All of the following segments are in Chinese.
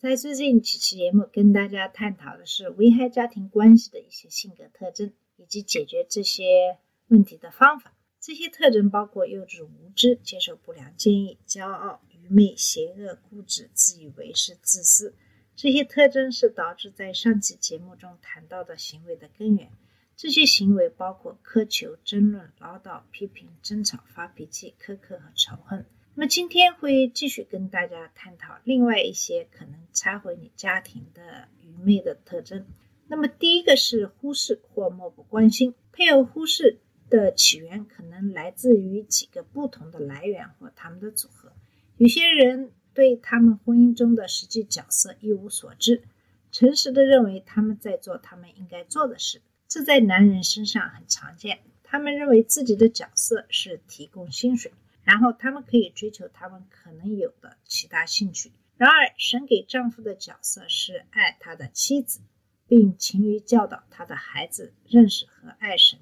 在最近几期节目，跟大家探讨的是危害家庭关系的一些性格特征，以及解决这些问题的方法。这些特征包括幼稚无知、接受不良建议、骄傲、愚昧、邪恶、固执、自以为是、自私。这些特征是导致在上期节目中谈到的行为的根源。这些行为包括苛求、争论、唠叨、批评、争吵、发脾气、苛刻和仇恨。那么今天会继续跟大家探讨另外一些可能拆毁你家庭的愚昧的特征。那么第一个是忽视或漠不关心。配偶忽视的起源可能来自于几个不同的来源或他们的组合。有些人对他们婚姻中的实际角色一无所知，诚实的认为他们在做他们应该做的事。这在男人身上很常见。他们认为自己的角色是提供薪水。然后他们可以追求他们可能有的其他兴趣。然而，神给丈夫的角色是爱他的妻子，并勤于教导他的孩子认识和爱神。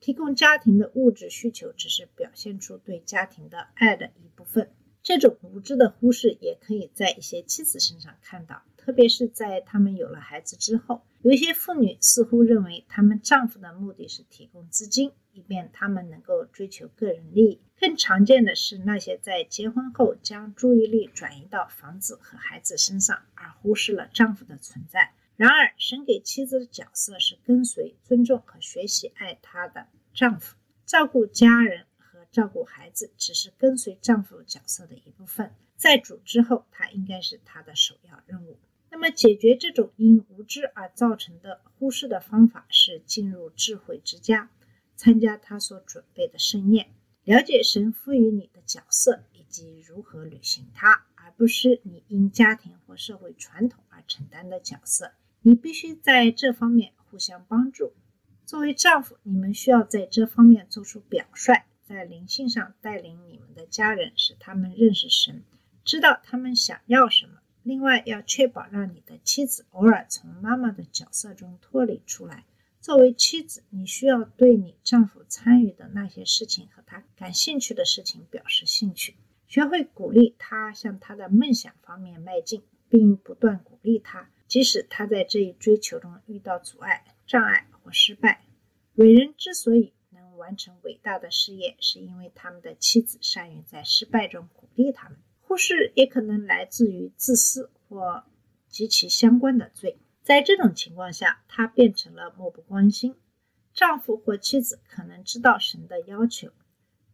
提供家庭的物质需求只是表现出对家庭的爱的一部分。这种无知的忽视也可以在一些妻子身上看到，特别是在他们有了孩子之后。有一些妇女似乎认为，她们丈夫的目的是提供资金，以便他们能够追求个人利益。更常见的是那些在结婚后将注意力转移到房子和孩子身上，而忽视了丈夫的存在。然而，神给妻子的角色是跟随、尊重和学习爱她的丈夫，照顾家人和照顾孩子只是跟随丈夫角色的一部分。在主之后，她应该是她的首要任务。那么，解决这种因无知而造成的忽视的方法是进入智慧之家，参加他所准备的盛宴。了解神赋予你的角色以及如何履行它，而不是你因家庭或社会传统而承担的角色。你必须在这方面互相帮助。作为丈夫，你们需要在这方面做出表率，在灵性上带领你们的家人，使他们认识神，知道他们想要什么。另外，要确保让你的妻子偶尔从妈妈的角色中脱离出来。作为妻子，你需要对你丈夫参与的那些事情和他感兴趣的事情表示兴趣，学会鼓励他向他的梦想方面迈进，并不断鼓励他，即使他在这一追求中遇到阻碍、障碍或失败。伟人之所以能完成伟大的事业，是因为他们的妻子善于在失败中鼓励他们。忽视也可能来自于自私或及其相关的罪。在这种情况下，他变成了漠不关心。丈夫或妻子可能知道神的要求，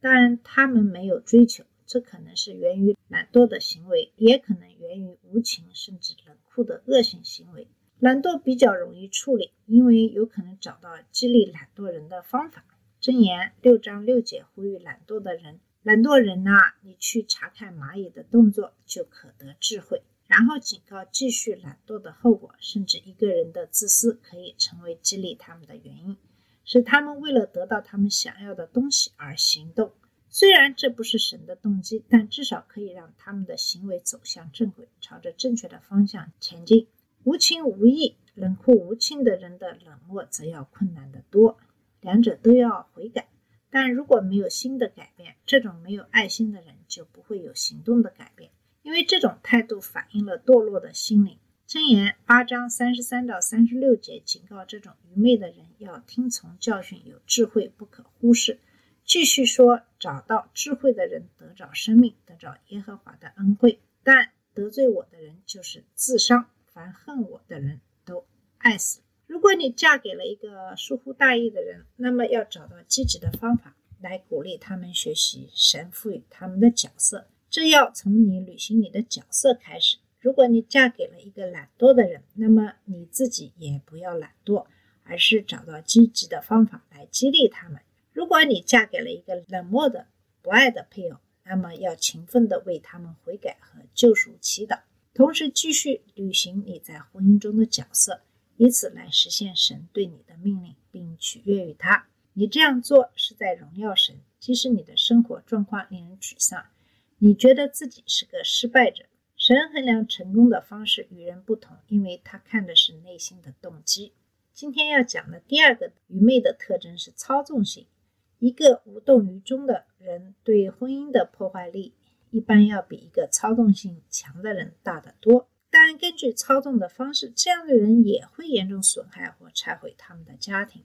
但他们没有追求。这可能是源于懒惰的行为，也可能源于无情甚至冷酷的恶性行为。懒惰比较容易处理，因为有可能找到激励懒惰人的方法。箴言六章六节呼吁懒惰的人：懒惰人呐、你去查看蚂蚁的动作，就可得智慧。然后警告继续懒惰的后果，甚至一个人的自私可以成为激励他们的原因，使他们为了得到他们想要的东西而行动。虽然这不是神的动机，但至少可以让他们的行为走向正轨，朝着正确的方向前进。无情无义、冷酷无情的人的冷漠，则要困难得多。两者都要悔改，但如果没有新的改变，这种没有爱心的人就不会有行动的改变。因为这种态度反映了堕落的心灵。箴言八章三十三到三十六节警告这种愚昧的人要听从教训，有智慧不可忽视。继续说，找到智慧的人得着生命，得着耶和华的恩惠；但得罪我的人就是自伤，凡恨我的人都爱死。如果你嫁给了一个疏忽大意的人，那么要找到积极的方法来鼓励他们学习神赋予他们的角色。这要从你履行你的角色开始。如果你嫁给了一个懒惰的人，那么你自己也不要懒惰，而是找到积极的方法来激励他们。如果你嫁给了一个冷漠的、不爱的配偶，那么要勤奋地为他们悔改和救赎祈祷，同时继续履行你在婚姻中的角色，以此来实现神对你的命令。并取悦于他。你这样做是在荣耀神，即使你的生活状况令人沮丧，你觉得自己是个失败者。神衡量成功的方式与人不同，因为他看的是内心的动机。今天要讲的第二个愚昧的特征是操纵性。一个无动于衷的人对婚姻的破坏力，一般要比一个操纵性强的人大得多。但根据操纵的方式，这样的人也会严重损害或拆毁他们的家庭。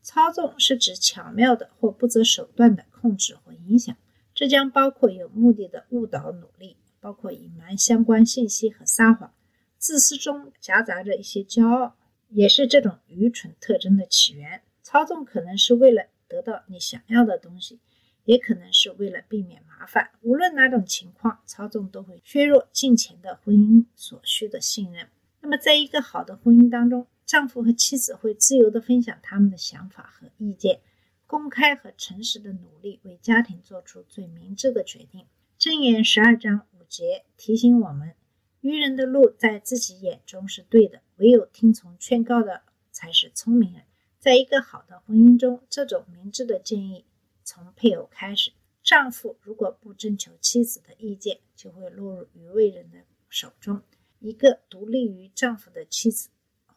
操纵是指巧妙的或不择手段的控制或影响，这将包括有目的的误导努力。包括隐瞒相关信息和撒谎，自私中夹杂着一些骄傲，也是这种愚蠢特征的起源。操纵可能是为了得到你想要的东西，也可能是为了避免麻烦。无论哪种情况，操纵都会削弱金钱的婚姻所需的信任。那么，在一个好的婚姻当中，丈夫和妻子会自由地分享他们的想法和意见，公开和诚实的努力为家庭做出最明智的决定。箴言十二章五。节提醒我们，愚人的路在自己眼中是对的，唯有听从劝告的才是聪明人。在一个好的婚姻中，这种明智的建议从配偶开始。丈夫如果不征求妻子的意见，就会落入愚昧人的手中。一个独立于丈夫的妻子，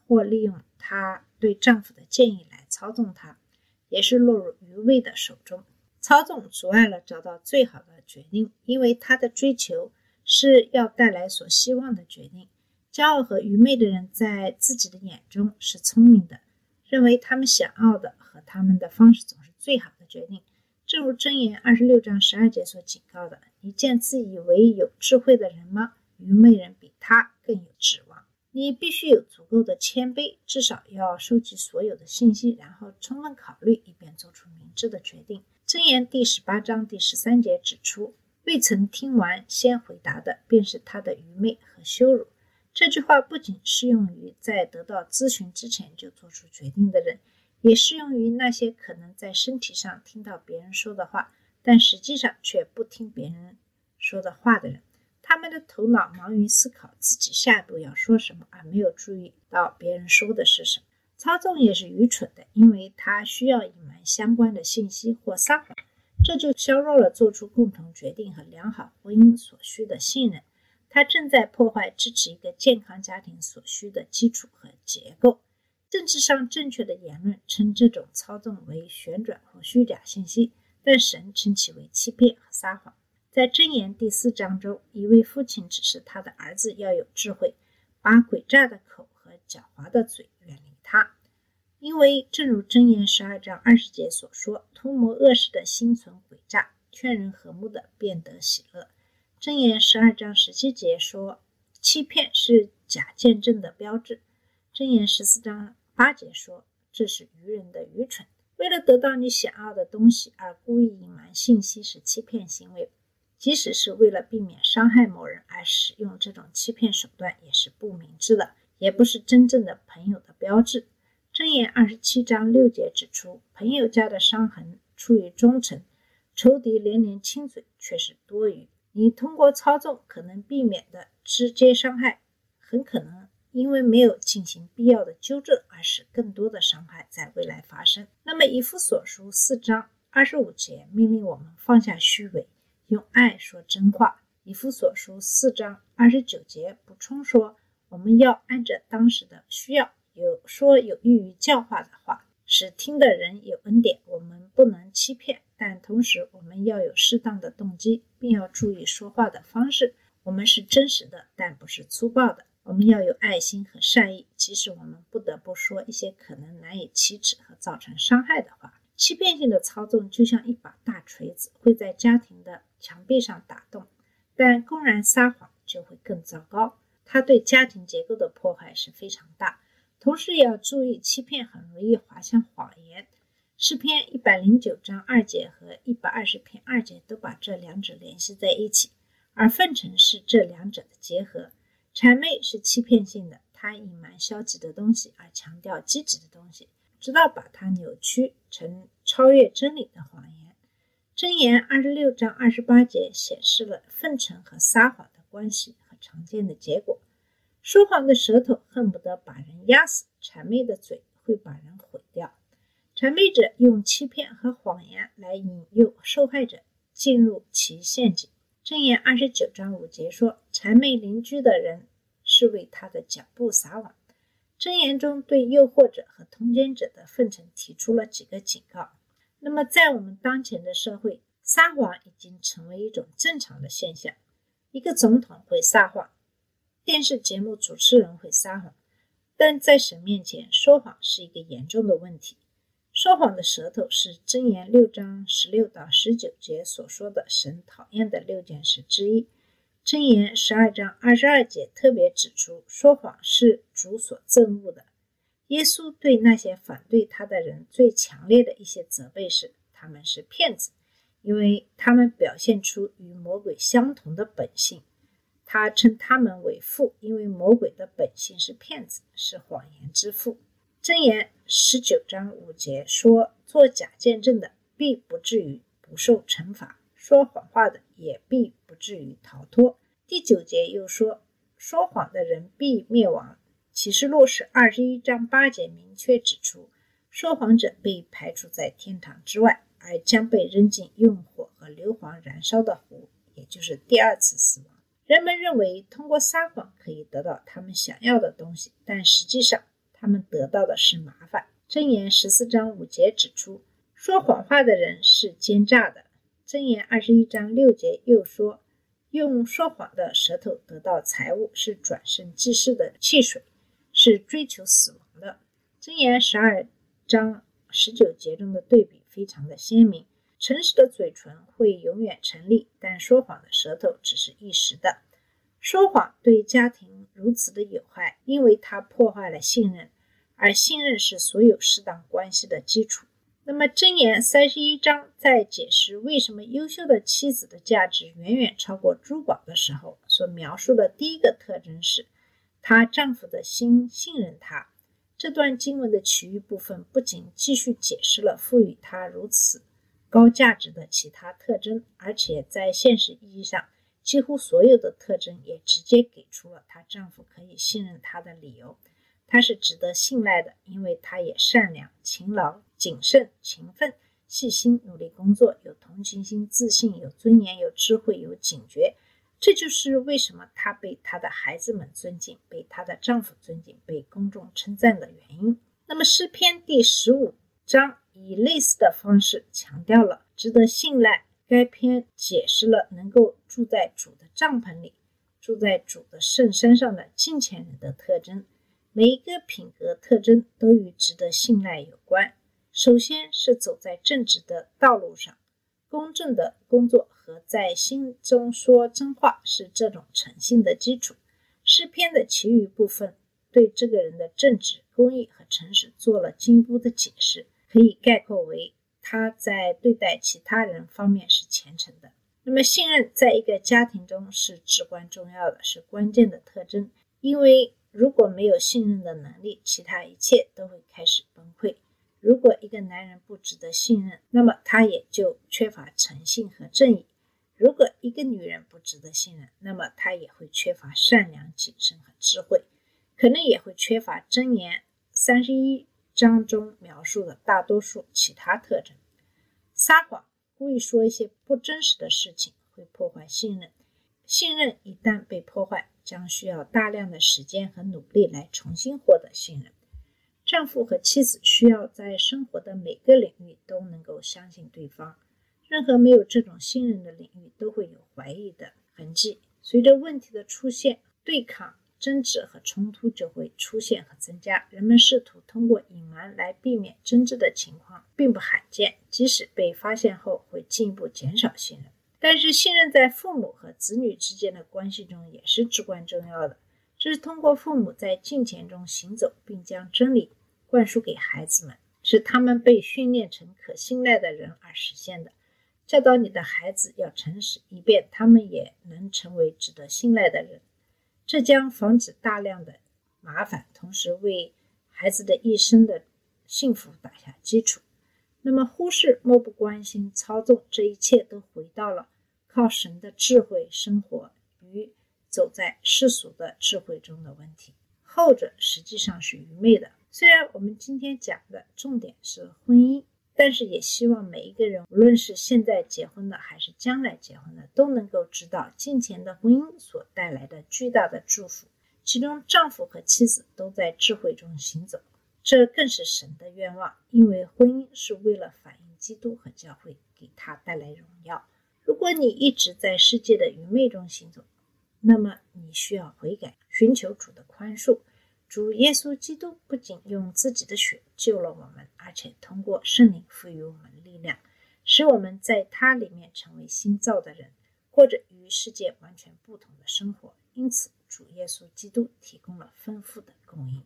或利用他对丈夫的建议来操纵他，也是落入愚昧的手中。操纵阻碍了找到最好的决定，因为他的追求。是要带来所希望的决定。骄傲和愚昧的人在自己的眼中是聪明的，认为他们想要的和他们的方式总是最好的决定。正如箴言二十六章十二节所警告的：“你见自以为有智慧的人吗？愚昧人比他更有指望。”你必须有足够的谦卑，至少要收集所有的信息，然后充分考虑，以便做出明智的决定。箴言第十八章第十三节指出。未曾听完先回答的，便是他的愚昧和羞辱。这句话不仅适用于在得到咨询之前就做出决定的人，也适用于那些可能在身体上听到别人说的话，但实际上却不听别人说的话的人。他们的头脑忙于思考自己下一步要说什么，而没有注意到别人说的是什么。操纵也是愚蠢的，因为他需要隐瞒相关的信息或撒谎。这就削弱了做出共同决定和良好婚姻所需的信任，它正在破坏支持一个健康家庭所需的基础和结构。政治上正确的言论称这种操纵为旋转和虚假信息，但神称其为欺骗和撒谎。在箴言第四章中，一位父亲指示他的儿子要有智慧，把诡诈的口和狡猾的嘴远离他。因为正如箴言十二章二十节所说，图谋恶事的心存诡诈，劝人和睦的便得喜乐。箴言十二章十七节说，欺骗是假见证的标志。箴言十四章八节说，这是愚人的愚蠢。为了得到你想要的东西而故意隐瞒信息是欺骗行为，即使是为了避免伤害某人而使用这种欺骗手段，也是不明智的，也不是真正的朋友的标志。箴言二十七章六节指出，朋友家的伤痕出于忠诚，仇敌连连亲嘴却是多余。你通过操纵可能避免的直接伤害，很可能因为没有进行必要的纠正，而使更多的伤害在未来发生。那么，以弗所书四章二十五节命令我们放下虚伪，用爱说真话。以弗所书四章二十九节补充说，我们要按着当时的需要。有说有益于教化的话，使听的人有恩典。我们不能欺骗，但同时我们要有适当的动机，并要注意说话的方式。我们是真实的，但不是粗暴的。我们要有爱心和善意，即使我们不得不说一些可能难以启齿和造成伤害的话。欺骗性的操纵就像一把大锤子，会在家庭的墙壁上打洞；但公然撒谎就会更糟糕，它对家庭结构的破坏是非常大。同时也要注意，欺骗很容易滑向谎言。诗篇一百零九章二节和一百二十篇二节都把这两者联系在一起，而奉承是这两者的结合。谄媚是欺骗性的，它隐瞒消极的东西，而强调积极的东西，直到把它扭曲成超越真理的谎言。箴言二十六章二十八节显示了奉承和撒谎的关系和常见的结果。说谎的舌头恨不得把人压死，谄媚的嘴会把人毁掉。谄媚者用欺骗和谎言来引诱受害者进入其陷阱。箴言二十九章五节说：“谄媚邻居的人是为他的脚步撒网。”箴言中对诱惑者和通奸者的奉承提出了几个警告。那么，在我们当前的社会，撒谎已经成为一种正常的现象。一个总统会撒谎，电视节目主持人会撒谎，但在神面前说谎是一个严重的问题。说谎的舌头是箴言六章十六到十九节所说的神讨厌的六件事之一。箴言十二章二十二节特别指出，说谎是主所憎恶的。耶稣对那些反对他的人最强烈的一些责备是：他们是骗子，因为他们表现出与魔鬼相同的本性。他称他们为父，因为魔鬼的本性是骗子，是谎言之父。箴言十九章五节说：作假见证的必不至于不受惩罚，说谎话的也必不至于逃脱。第九节又说：说谎的人必灭亡。启示录是二十一章八节明确指出，说谎者被排除在天堂之外，而将被扔进用火和硫磺燃烧的湖，也就是第二次死亡。人们认为通过撒谎可以得到他们想要的东西，但实际上他们得到的是麻烦。箴言十四章五节指出，说谎话的人是奸诈的。箴言二十一章六节又说，用说谎的舌头得到财物是转瞬即逝的汽水。是追求死亡的。箴言十二章十九节中的对比非常的鲜明。诚实的嘴唇会永远成立，但说谎的舌头只是一时的。说谎对家庭如此的有害，因为它破坏了信任，而信任是所有适当关系的基础。那么，箴言三十一章在解释为什么优秀的妻子的价值远远超过珠宝的时候，所描述的第一个特征是。她丈夫的心信任她。这段经文的其余部分不仅继续解释了赋予她如此高价值的其他特征，而且在现实意义上，几乎所有的特征也直接给出了她丈夫可以信任她的理由。她是值得信赖的，因为她也善良、勤劳、谨慎、勤奋、细心、努力工作，有同情心、自信、有尊严、有智慧、有警觉。这就是为什么她被她的孩子们尊敬，被她的丈夫尊敬，被公众称赞的原因。那么诗篇第十五章以类似的方式强调了值得信赖。该篇解释了能够住在主的帐篷里、住在主的圣山上的敬虔人的特征。每一个品格特征都与值得信赖有关。首先是走在正直的道路上。公正的工作和在心中说真话是这种诚信的基础。诗篇的其余部分对这个人的正直、公义和诚实做了进一步的解释，可以概括为他在对待其他人方面是虔诚的。那么，信任在一个家庭中是至关重要的，是关键的特征，因为如果没有信任的能力，其他一切都会开始崩溃。如果一个男人不值得信任，那么他也就缺乏诚信和正义；如果一个女人不值得信任，那么她也会缺乏善良、谨慎和智慧，可能也会缺乏箴言三十一章中描述的大多数其他特征。撒谎、故意说一些不真实的事情，会破坏信任。信任一旦被破坏，将需要大量的时间和努力来重新获得信任。丈夫和妻子需要在生活的每个领域都能够相信对方。任何没有这种信任的领域都会有怀疑的痕迹。随着问题的出现，对抗、争执和冲突就会出现和增加。人们试图通过隐瞒来避免争执的情况并不罕见，即使被发现后会进一步减少信任。但是，信任在父母和子女之间的关系中也是至关重要的。这是通过父母在金钱中行走，并将真理。灌输给孩子们，使他们被训练成可信赖的人而实现的。教导你的孩子要诚实，以便他们也能成为值得信赖的人。这将防止大量的麻烦，同时为孩子的一生的幸福打下基础。那么，忽视、漠不关心、操纵，这一切都回到了靠神的智慧生活与走在世俗的智慧中的问题。后者实际上是愚昧的。虽然我们今天讲的重点是婚姻，但是也希望每一个人，无论是现在结婚的还是将来结婚的，都能够知道金钱的婚姻所带来的巨大的祝福。其中，丈夫和妻子都在智慧中行走，这更是神的愿望，因为婚姻是为了反映基督和教会，给他带来荣耀。如果你一直在世界的愚昧中行走，那么你需要悔改，寻求主的宽恕。主耶稣基督不仅用自己的血救了我们，而且通过圣灵赋予我们力量，使我们在他里面成为新造的人，过着与世界完全不同的生活。因此，主耶稣基督提供了丰富的供应。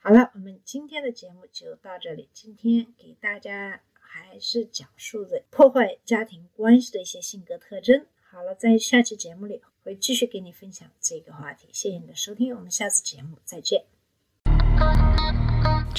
好了，我们今天的节目就到这里。今天给大家还是讲述的破坏家庭关系的一些性格特征。好了，在下期节目里会继续给你分享这个话题。谢谢你的收听，我们下次节目再见。